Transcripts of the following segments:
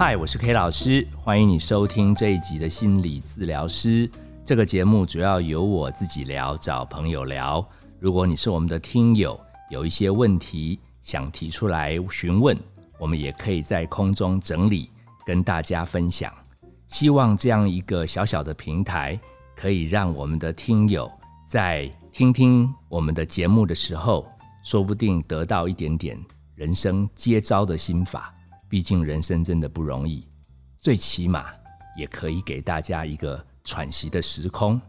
嗨，我是 K 老师，欢迎你收听这一集的心理治疗师。这个节目主要由我自己聊，找朋友聊。如果你是我们的听友，有一些问题想提出来询问，我们也可以在空中整理跟大家分享。希望这样一个小小的平台，可以让我们的听友在听听我们的节目的时候，说不定得到一点点人生接招的心法。毕竟人生真的不容易，最起码也可以给大家一个喘息的时空。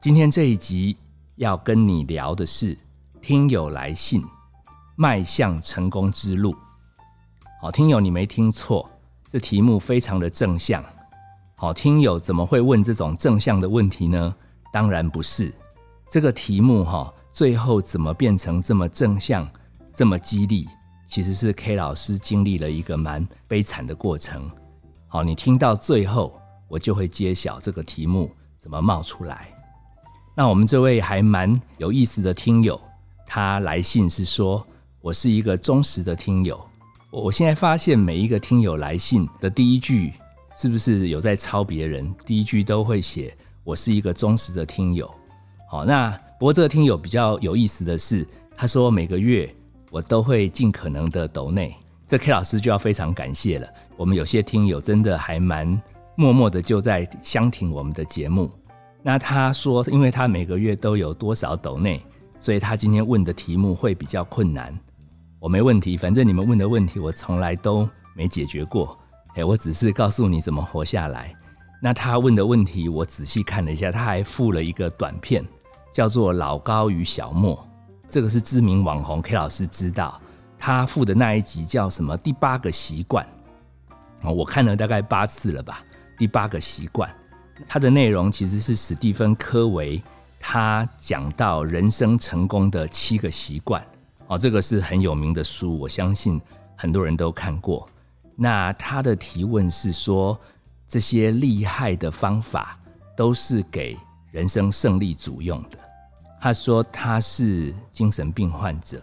今天这一集要跟你聊的是听友来信，迈向成功之路。好，听友你没听错，这题目非常的正向。好，听友怎么会问这种正向的问题呢？当然不是，这个题目哈，最后怎么变成这么正向，这么激励？其实是 K 老师经历了一个蛮悲惨的过程。好，你听到最后，我就会揭晓这个题目怎么冒出来。那我们这位还蛮有意思的听友，他来信是说：“我是一个忠实的听友。”我我现在发现每一个听友来信的第一句，是不是有在抄别人？第一句都会写“我是一个忠实的听友”。好，那不过这个听友比较有意思的是，他说每个月。我都会尽可能的抖内，这 K 老师就要非常感谢了。我们有些听友真的还蛮默默的就在相挺我们的节目。那他说，因为他每个月都有多少抖内，所以他今天问的题目会比较困难。我没问题，反正你们问的问题我从来都没解决过。哎，我只是告诉你怎么活下来。那他问的问题我仔细看了一下，他还附了一个短片，叫做《老高与小莫》。这个是知名网红 K 老师知道，他附的那一集叫什么？第八个习惯我看了大概八次了吧。第八个习惯，它的内容其实是史蒂芬科维他讲到人生成功的七个习惯哦，这个是很有名的书，我相信很多人都看过。那他的提问是说，这些厉害的方法都是给人生胜利组用的。他说他是精神病患者，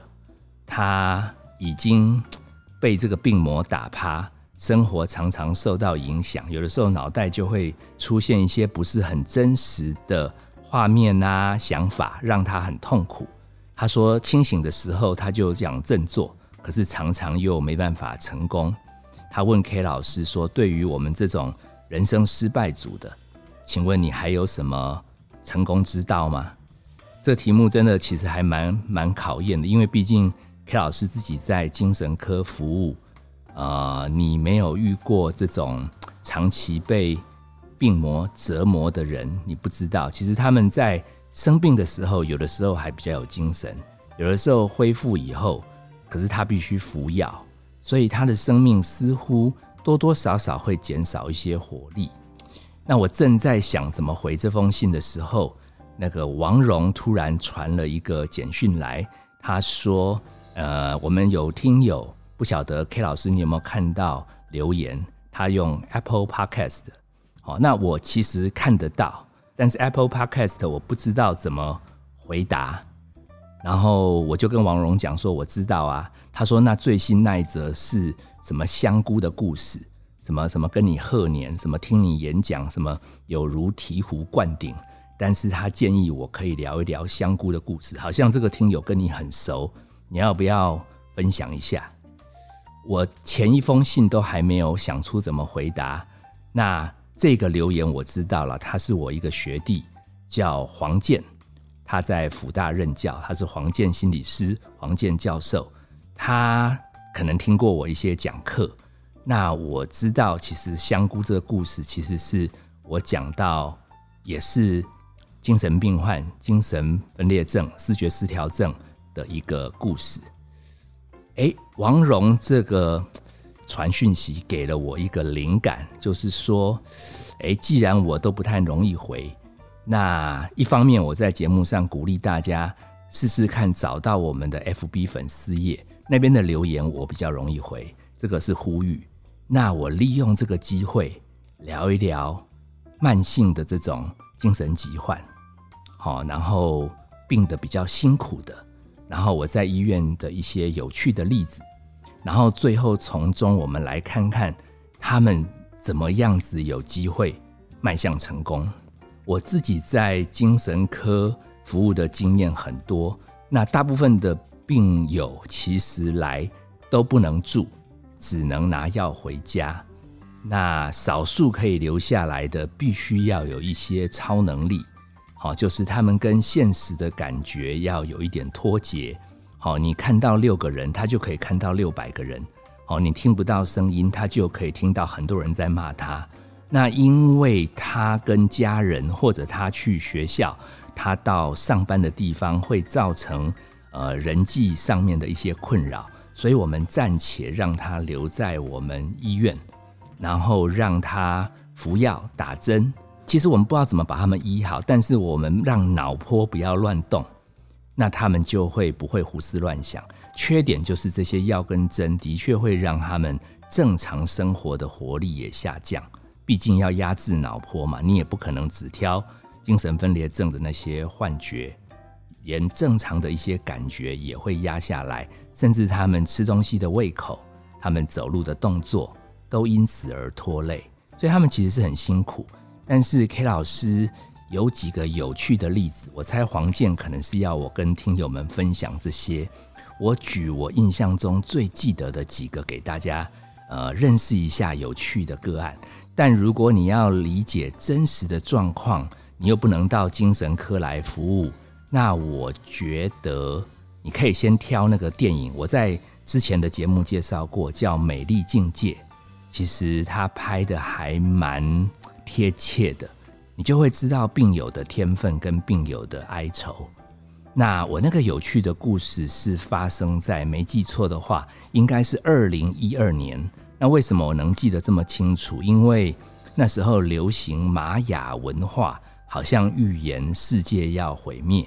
他已经被这个病魔打趴，生活常常受到影响，有的时候脑袋就会出现一些不是很真实的画面啊、想法，让他很痛苦。他说清醒的时候他就想振作，可是常常又没办法成功。他问 K 老师说：“对于我们这种人生失败组的，请问你还有什么成功之道吗？”这题目真的其实还蛮蛮考验的，因为毕竟 K 老师自己在精神科服务，啊，你没有遇过这种长期被病魔折磨的人，你不知道，其实他们在生病的时候，有的时候还比较有精神，有的时候恢复以后，可是他必须服药，所以他的生命似乎多多少少会减少一些活力。那我正在想怎么回这封信的时候。那个王蓉突然传了一个简讯来，他说：“呃，我们有听友不晓得 K 老师你有没有看到留言？他用 Apple Podcast，好，那我其实看得到，但是 Apple Podcast 我不知道怎么回答。然后我就跟王蓉讲说，我知道啊。他说那最新那一则是什么香菇的故事？什么什么跟你贺年？什么听你演讲？什么有如醍醐灌顶？”但是他建议我可以聊一聊香菇的故事，好像这个听友跟你很熟，你要不要分享一下？我前一封信都还没有想出怎么回答，那这个留言我知道了，他是我一个学弟，叫黄健，他在辅大任教，他是黄健心理师，黄健教授，他可能听过我一些讲课，那我知道其实香菇这个故事其实是我讲到，也是。精神病患、精神分裂症、视觉失调症的一个故事。哎，王蓉这个传讯息给了我一个灵感，就是说，哎，既然我都不太容易回，那一方面我在节目上鼓励大家试试看，找到我们的 FB 粉丝页那边的留言，我比较容易回，这个是呼吁。那我利用这个机会聊一聊慢性的这种。精神疾患，好，然后病得比较辛苦的，然后我在医院的一些有趣的例子，然后最后从中我们来看看他们怎么样子有机会迈向成功。我自己在精神科服务的经验很多，那大部分的病友其实来都不能住，只能拿药回家。那少数可以留下来的，必须要有一些超能力，好，就是他们跟现实的感觉要有一点脱节。好，你看到六个人，他就可以看到六百个人。好，你听不到声音，他就可以听到很多人在骂他。那因为他跟家人或者他去学校，他到上班的地方会造成呃人际上面的一些困扰，所以我们暂且让他留在我们医院，然后让他服药打针。其实我们不知道怎么把他们医好，但是我们让脑波不要乱动，那他们就会不会胡思乱想。缺点就是这些药跟针的确会让他们正常生活的活力也下降。毕竟要压制脑波嘛，你也不可能只挑精神分裂症的那些幻觉，连正常的一些感觉也会压下来，甚至他们吃东西的胃口，他们走路的动作都因此而拖累，所以他们其实是很辛苦。但是 K 老师有几个有趣的例子，我猜黄健可能是要我跟听友们分享这些。我举我印象中最记得的几个给大家，呃，认识一下有趣的个案。但如果你要理解真实的状况，你又不能到精神科来服务，那我觉得你可以先挑那个电影。我在之前的节目介绍过，叫《美丽境界》，其实他拍的还蛮贴切的，你就会知道病友的天分跟病友的哀愁。那我那个有趣的故事是发生在没记错的话，应该是二零一二年。那为什么我能记得这么清楚？因为那时候流行玛雅文化，好像预言世界要毁灭。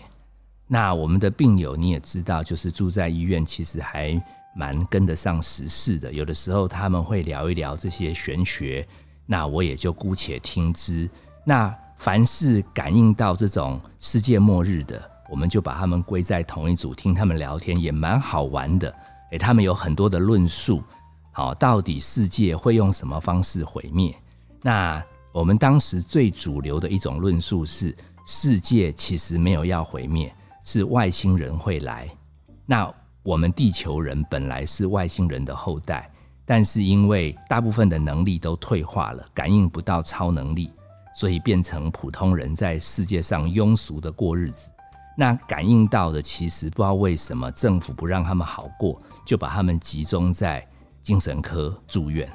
那我们的病友你也知道，就是住在医院，其实还蛮跟得上时事的。有的时候他们会聊一聊这些玄学，那我也就姑且听之。那凡是感应到这种世界末日的，我们就把他们归在同一组，听他们聊天也蛮好玩的。诶，他们有很多的论述。好，到底世界会用什么方式毁灭？那我们当时最主流的一种论述是，世界其实没有要毁灭，是外星人会来。那我们地球人本来是外星人的后代，但是因为大部分的能力都退化了，感应不到超能力，所以变成普通人在世界上庸俗的过日子。那感应到的，其实不知道为什么政府不让他们好过，就把他们集中在。精神科住院，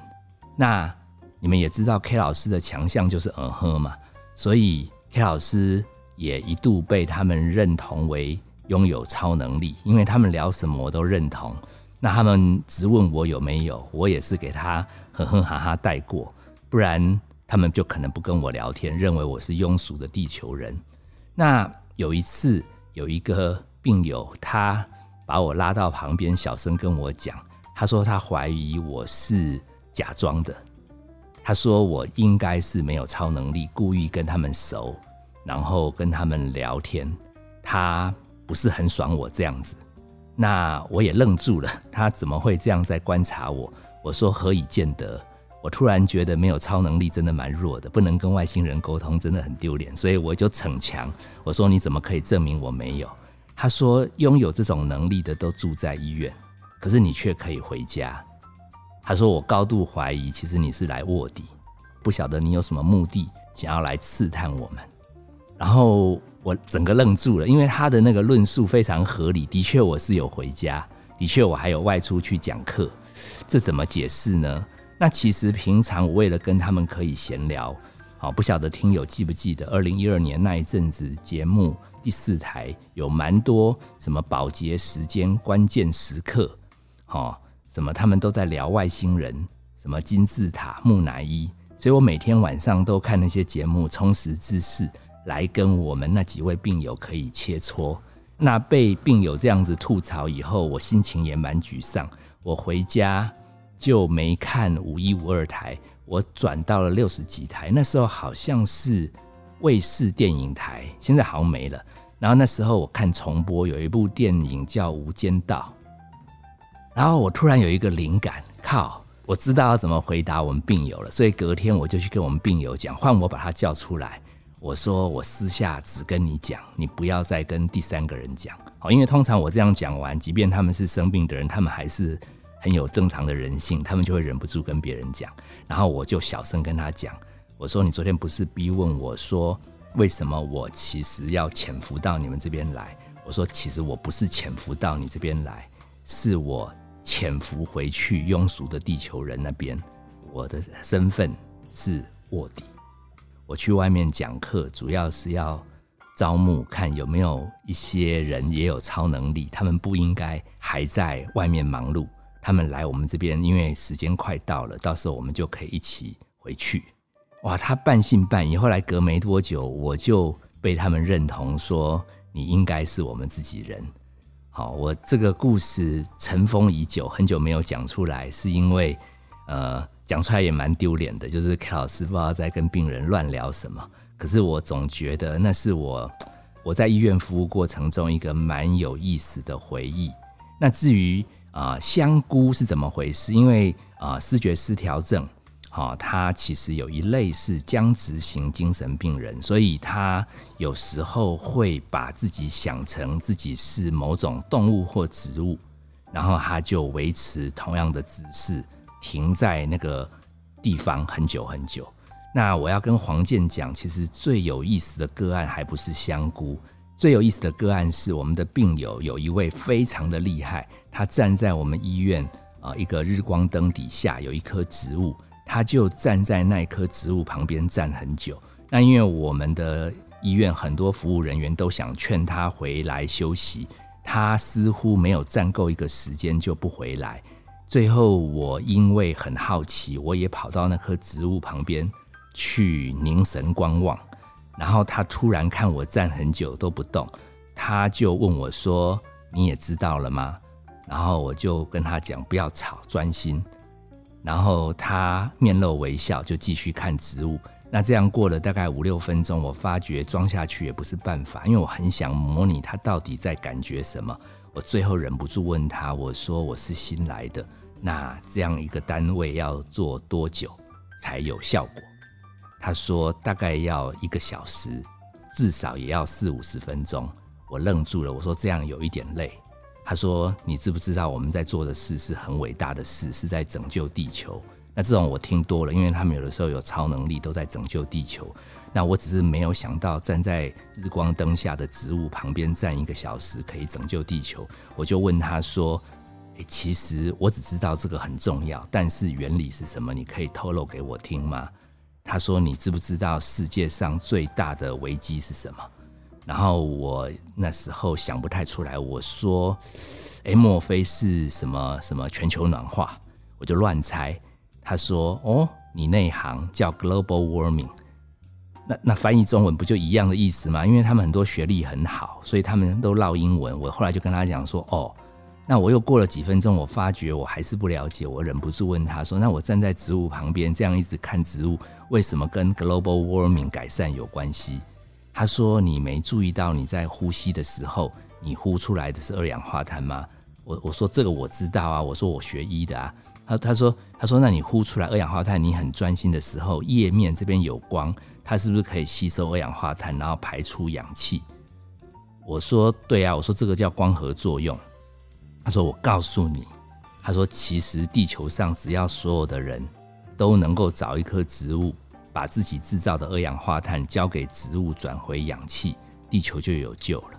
那你们也知道 K 老师的强项就是嗯哼嘛，所以 K 老师也一度被他们认同为拥有超能力，因为他们聊什么我都认同。那他们直问我有没有，我也是给他呵呵哈哈带过，不然他们就可能不跟我聊天，认为我是庸俗的地球人。那有一次有一个病友，他把我拉到旁边，小声跟我讲。他说他怀疑我是假装的，他说我应该是没有超能力，故意跟他们熟，然后跟他们聊天。他不是很爽我这样子，那我也愣住了。他怎么会这样在观察我？我说何以见得？我突然觉得没有超能力真的蛮弱的，不能跟外星人沟通真的很丢脸，所以我就逞强。我说你怎么可以证明我没有？他说拥有这种能力的都住在医院。可是你却可以回家。他说：“我高度怀疑，其实你是来卧底，不晓得你有什么目的，想要来刺探我们。”然后我整个愣住了，因为他的那个论述非常合理。的确，我是有回家，的确我还有外出去讲课，这怎么解释呢？那其实平常我为了跟他们可以闲聊，好不晓得听友记不记得，二零一二年那一阵子节目第四台有蛮多什么保洁时间、关键时刻。好，什么他们都在聊外星人，什么金字塔、木乃伊，所以我每天晚上都看那些节目，充实知识，来跟我们那几位病友可以切磋。那被病友这样子吐槽以后，我心情也蛮沮丧。我回家就没看五一五二台，我转到了六十几台。那时候好像是卫视电影台，现在好像没了。然后那时候我看重播，有一部电影叫《无间道》。然后我突然有一个灵感，靠！我知道要怎么回答我们病友了，所以隔天我就去跟我们病友讲，换我把他叫出来。我说我私下只跟你讲，你不要再跟第三个人讲。好，因为通常我这样讲完，即便他们是生病的人，他们还是很有正常的人性，他们就会忍不住跟别人讲。然后我就小声跟他讲，我说你昨天不是逼问我说为什么我其实要潜伏到你们这边来？我说其实我不是潜伏到你这边来，是我潜伏回去庸俗的地球人那边。我的身份是卧底。我去外面讲课，主要是要招募，看有没有一些人也有超能力，他们不应该还在外面忙碌，他们来我们这边，因为时间快到了，到时候我们就可以一起回去。哇，他半信半疑，后来隔没多久，我就被他们认同，说你应该是我们自己人。好，我这个故事尘封已久，很久没有讲出来，是因为呃。讲出来也蛮丢脸的，就是 K 老师不知道在跟病人乱聊什么。可是我总觉得那是我我在医院服务过程中一个蛮有意思的回忆。那至于啊香菇是怎么回事？因为啊视觉失调症，好，它其实有一类是僵直型精神病人，所以他有时候会把自己想成自己是某种动物或植物，然后他就维持同样的姿势。停在那个地方很久很久。那我要跟黄健讲，其实最有意思的个案还不是香菇，最有意思的个案是我们的病友有一位非常的厉害，他站在我们医院啊一个日光灯底下有一棵植物，他就站在那棵植物旁边站很久。那因为我们的医院很多服务人员都想劝他回来休息，他似乎没有站够一个时间就不回来。最后，我因为很好奇，我也跑到那棵植物旁边去凝神观望。然后他突然看我站很久都不动，他就问我说：“你也知道了吗？”然后我就跟他讲：“不要吵，专心。”然后他面露微笑，就继续看植物。那这样过了大概五六分钟，我发觉装下去也不是办法，因为我很想模拟他到底在感觉什么。我最后忍不住问他：“我说我是新来的，那这样一个单位要做多久才有效果？”他说：“大概要一个小时，至少也要四五十分钟。”我愣住了，我说：“这样有一点累。”他说：“你知不知道我们在做的事是很伟大的事，是在拯救地球？”那这种我听多了，因为他们有的时候有超能力，都在拯救地球。那我只是没有想到，站在日光灯下的植物旁边站一个小时可以拯救地球。我就问他说：“诶，其实我只知道这个很重要，但是原理是什么？你可以透露给我听吗？”他说：“你知不知道世界上最大的危机是什么？”然后我那时候想不太出来，我说：“诶，莫非是什么什么全球暖化？”我就乱猜。他说：“哦，你那行叫 global warming。”那那翻译中文不就一样的意思吗？因为他们很多学历很好，所以他们都唠英文。我后来就跟他讲说：“哦，那我又过了几分钟，我发觉我还是不了解，我忍不住问他说：‘那我站在植物旁边，这样一直看植物，为什么跟 global warming 改善有关系？’他说：‘你没注意到你在呼吸的时候，你呼出来的是二氧化碳吗？’我我说这个我知道啊，我说我学医的啊。他他说他说那你呼出来二氧化碳，你很专心的时候，叶面这边有光。”它是不是可以吸收二氧化碳，然后排出氧气？我说对啊，我说这个叫光合作用。他说我告诉你，他说其实地球上只要所有的人都能够找一棵植物，把自己制造的二氧化碳交给植物转回氧气，地球就有救了。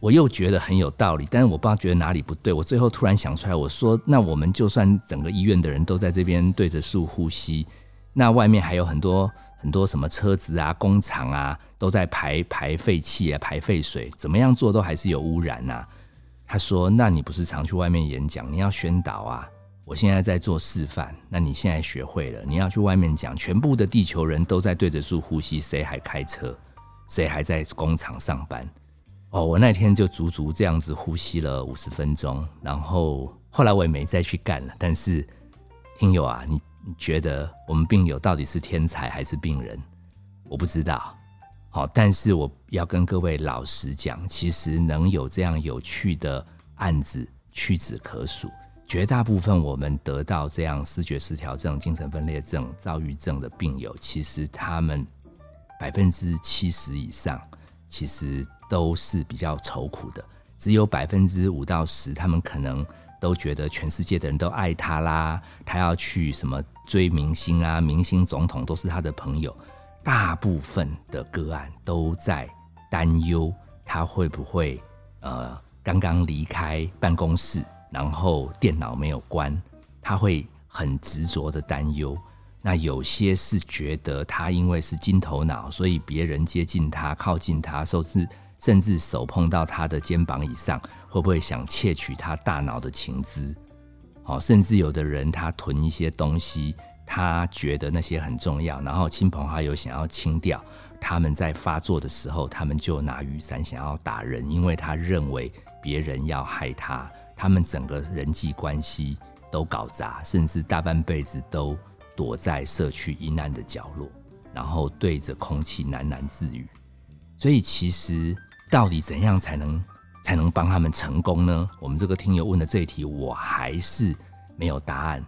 我又觉得很有道理，但是我不知道觉得哪里不对。我最后突然想出来，我说那我们就算整个医院的人都在这边对着树呼吸，那外面还有很多。很多什么车子啊、工厂啊，都在排排废气啊、排废水，怎么样做都还是有污染呐。他说：“那你不是常去外面演讲，你要宣导啊。我现在在做示范，那你现在学会了，你要去外面讲，全部的地球人都在对着树呼吸，谁还开车？谁还在工厂上班？哦，我那天就足足这样子呼吸了五十分钟，然后后来我也没再去干了。但是听友啊，你。”你觉得我们病友到底是天才还是病人？我不知道。好，但是我要跟各位老实讲，其实能有这样有趣的案子屈指可数。绝大部分我们得到这样视觉失调症、精神分裂症、躁郁症的病友，其实他们百分之七十以上，其实都是比较愁苦的。只有百分之五到十，他们可能都觉得全世界的人都爱他啦，他要去什么追明星啊，明星总统都是他的朋友。大部分的个案都在担忧他会不会呃刚刚离开办公室。然后电脑没有关，他会很执着的担忧。那有些是觉得他因为是金头脑，所以别人接近他、靠近他，甚至甚至手碰到他的肩膀以上，会不会想窃取他大脑的情资？好，甚至有的人他囤一些东西，他觉得那些很重要，然后亲朋好友想要清掉，他们在发作的时候，他们就拿雨伞想要打人，因为他认为别人要害他。他们整个人际关系都搞砸，甚至大半辈子都躲在社区阴暗的角落，然后对着空气喃喃自语。所以，其实到底怎样才能才能帮他们成功呢？我们这个听友问的这一题，我还是没有答案。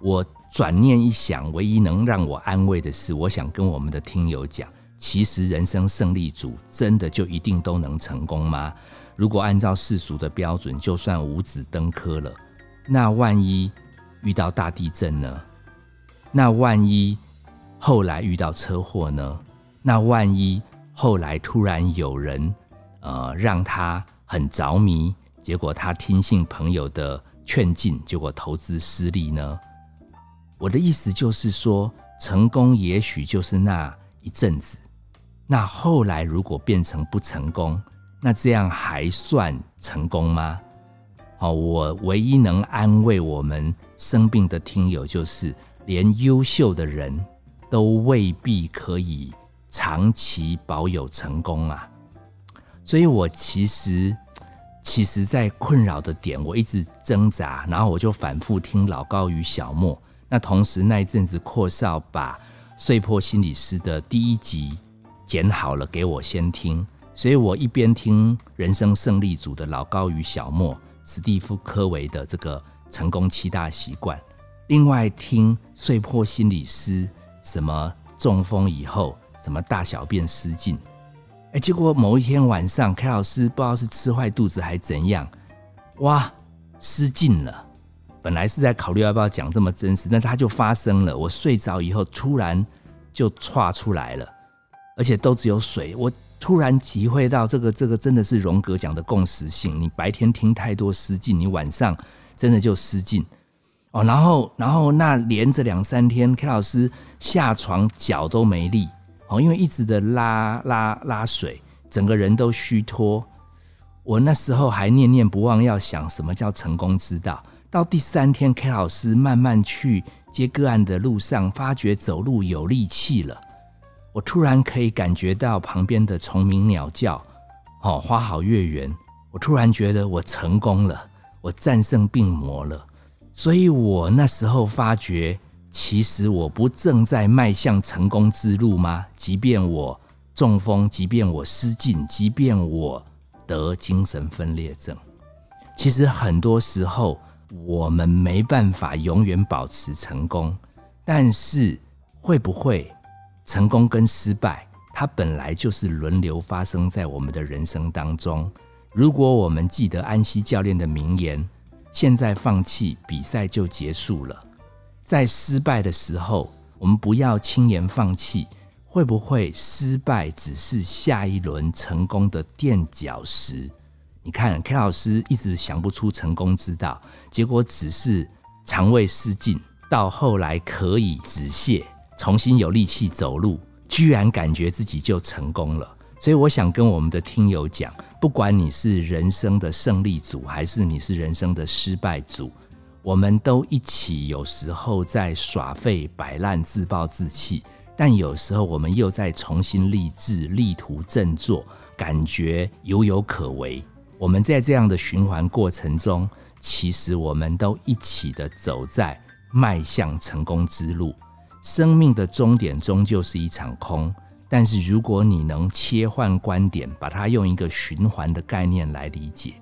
我转念一想，唯一能让我安慰的是，我想跟我们的听友讲：，其实人生胜利组真的就一定都能成功吗？如果按照世俗的标准，就算五子登科了，那万一遇到大地震呢？那万一后来遇到车祸呢？那万一后来突然有人呃让他很着迷，结果他听信朋友的劝进，结果投资失利呢？我的意思就是说，成功也许就是那一阵子，那后来如果变成不成功。那这样还算成功吗？好，我唯一能安慰我们生病的听友，就是连优秀的人都未必可以长期保有成功啊。所以我其实，其实，在困扰的点，我一直挣扎，然后我就反复听老高与小莫。那同时那一阵子，阔少把碎破心理师的第一集剪好了给我先听。所以我一边听人生胜利组的老高与小莫、史蒂夫科维的这个成功七大习惯，另外听碎破心理师什么中风以后什么大小便失禁，哎，结果某一天晚上，K 老师不知道是吃坏肚子还怎样，哇，失禁了。本来是在考虑要不要讲这么真实，但是它就发生了。我睡着以后突然就歘出来了，而且都只有水。我。突然体会到这个，这个真的是荣格讲的共识性。你白天听太多失禁，你晚上真的就失禁哦。然后，然后那连着两三天，K 老师下床脚都没力哦，因为一直的拉拉拉水，整个人都虚脱。我那时候还念念不忘要想什么叫成功之道。到第三天，K 老师慢慢去接个案的路上，发觉走路有力气了。我突然可以感觉到旁边的虫鸣鸟叫，哦，花好月圆。我突然觉得我成功了，我战胜病魔了。所以我那时候发觉，其实我不正在迈向成功之路吗？即便我中风，即便我失禁，即便我得精神分裂症，其实很多时候我们没办法永远保持成功。但是会不会？成功跟失败，它本来就是轮流发生在我们的人生当中。如果我们记得安西教练的名言：“现在放弃，比赛就结束了。”在失败的时候，我们不要轻言放弃。会不会失败只是下一轮成功的垫脚石？你看，K 老师一直想不出成功之道，结果只是肠胃失禁，到后来可以止泻。重新有力气走路，居然感觉自己就成功了。所以我想跟我们的听友讲，不管你是人生的胜利组，还是你是人生的失败组，我们都一起有时候在耍废、摆烂、自暴自弃，但有时候我们又在重新立志、力图振作，感觉犹有可为。我们在这样的循环过程中，其实我们都一起的走在迈向成功之路。生命的终点终究是一场空，但是如果你能切换观点，把它用一个循环的概念来理解，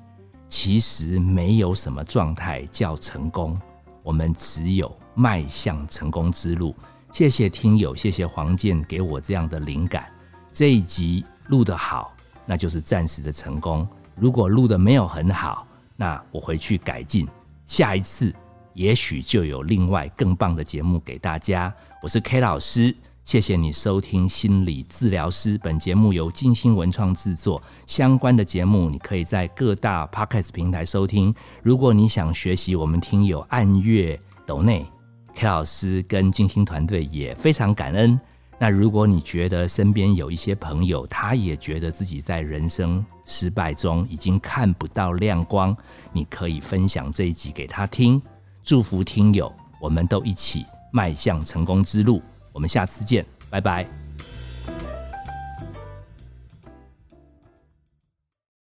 其实没有什么状态叫成功，我们只有迈向成功之路。谢谢听友，谢谢黄健给我这样的灵感。这一集录得好，那就是暂时的成功；如果录得没有很好，那我回去改进，下一次也许就有另外更棒的节目给大家。我是 K 老师。谢谢你收听心理治疗师。本节目由金星文创制作。相关的节目，你可以在各大 podcast 平台收听。如果你想学习我们听友按月斗内，K 老师跟金星团队也非常感恩。那如果你觉得身边有一些朋友，他也觉得自己在人生失败中已经看不到亮光，你可以分享这一集给他听。祝福听友，我们都一起迈向成功之路。我们下次见，拜拜。